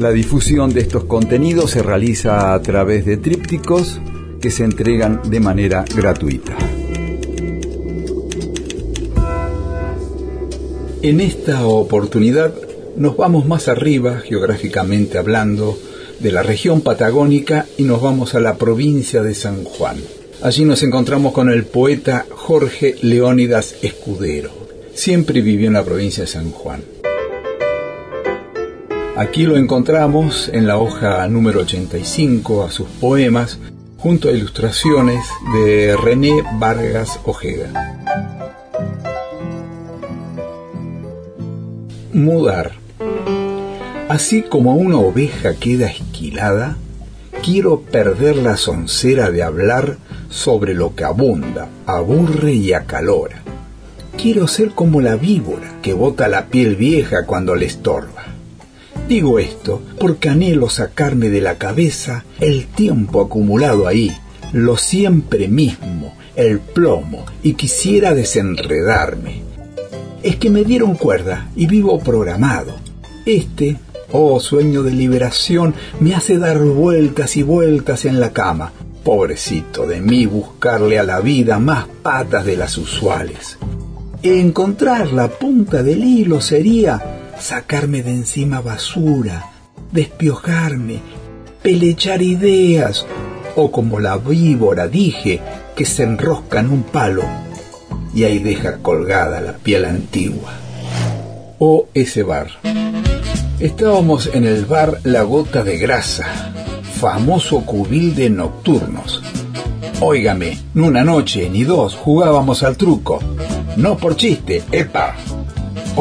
La difusión de estos contenidos se realiza a través de trípticos que se entregan de manera gratuita. En esta oportunidad nos vamos más arriba, geográficamente hablando, de la región patagónica y nos vamos a la provincia de San Juan. Allí nos encontramos con el poeta Jorge Leónidas Escudero. Siempre vivió en la provincia de San Juan. Aquí lo encontramos en la hoja número 85 a sus poemas, junto a ilustraciones de René Vargas Ojeda. Mudar. Así como una oveja queda esquilada, quiero perder la soncera de hablar sobre lo que abunda, aburre y acalora. Quiero ser como la víbora que bota la piel vieja cuando le estorba. Digo esto porque anhelo sacarme de la cabeza el tiempo acumulado ahí, lo siempre mismo, el plomo, y quisiera desenredarme. Es que me dieron cuerda y vivo programado. Este Oh sueño de liberación, me hace dar vueltas y vueltas en la cama. Pobrecito de mí buscarle a la vida más patas de las usuales. Encontrar la punta del hilo sería sacarme de encima basura, despiojarme, pelechar ideas, o como la víbora dije, que se enrosca en un palo y ahí deja colgada la piel antigua. O ese bar. Estábamos en el bar La Gota de Grasa, famoso cubil de nocturnos. Óigame, ni una noche ni dos jugábamos al truco. No por chiste, epa.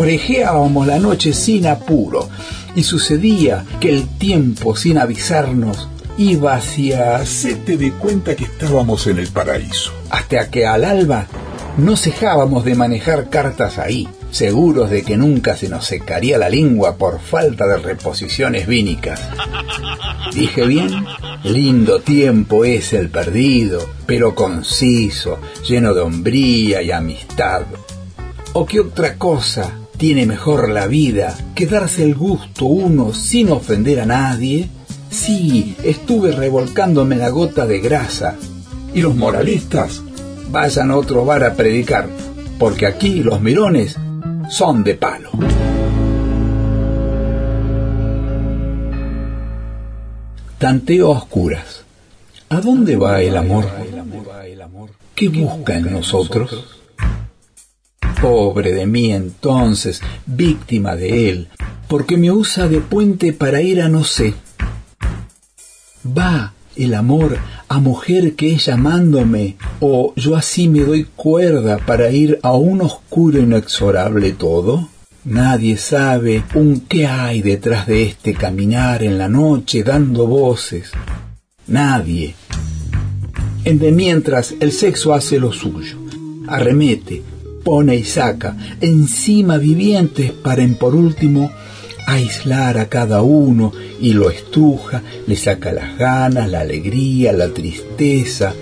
Orejeábamos la noche sin apuro y sucedía que el tiempo sin avisarnos iba hacia... Se te de cuenta que estábamos en el paraíso. Hasta que al alba no cejábamos de manejar cartas ahí seguros de que nunca se nos secaría la lengua por falta de reposiciones vínicas. Dije bien, lindo tiempo es el perdido, pero conciso, lleno de hombría y amistad. ¿O qué otra cosa tiene mejor la vida que darse el gusto uno sin ofender a nadie? Sí, estuve revolcándome la gota de grasa. Y los moralistas vayan a otro bar a predicar, porque aquí los mirones son de palo. Tanteo a oscuras. ¿A dónde va el amor? ¿Qué busca en nosotros? Pobre de mí entonces, víctima de él, porque me usa de puente para ir a no sé. Va el amor a mujer que es llamándome, o yo así me doy cuerda para ir a un oscuro inexorable todo? Nadie sabe un qué hay detrás de este caminar en la noche dando voces. Nadie. En de mientras el sexo hace lo suyo. Arremete, pone y saca, encima vivientes para en por último aislar a cada uno y lo estruja, le saca las ganas, la alegría, la tristeza,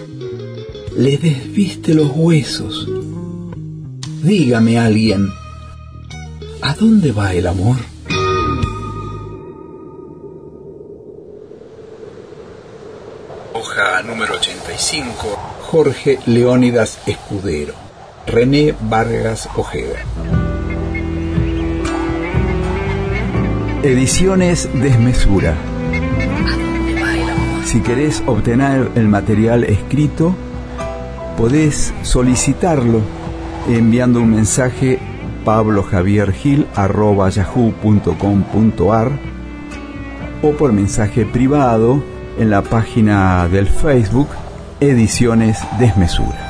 le desviste los huesos. Dígame alguien, ¿a dónde va el amor? Hoja número 85, Jorge Leónidas Escudero, René Vargas Ojeda. Ediciones Desmesura. Si querés obtener el material escrito, podés solicitarlo enviando un mensaje pablojaviergil.yahoo.com.ar o por mensaje privado en la página del Facebook Ediciones Desmesura.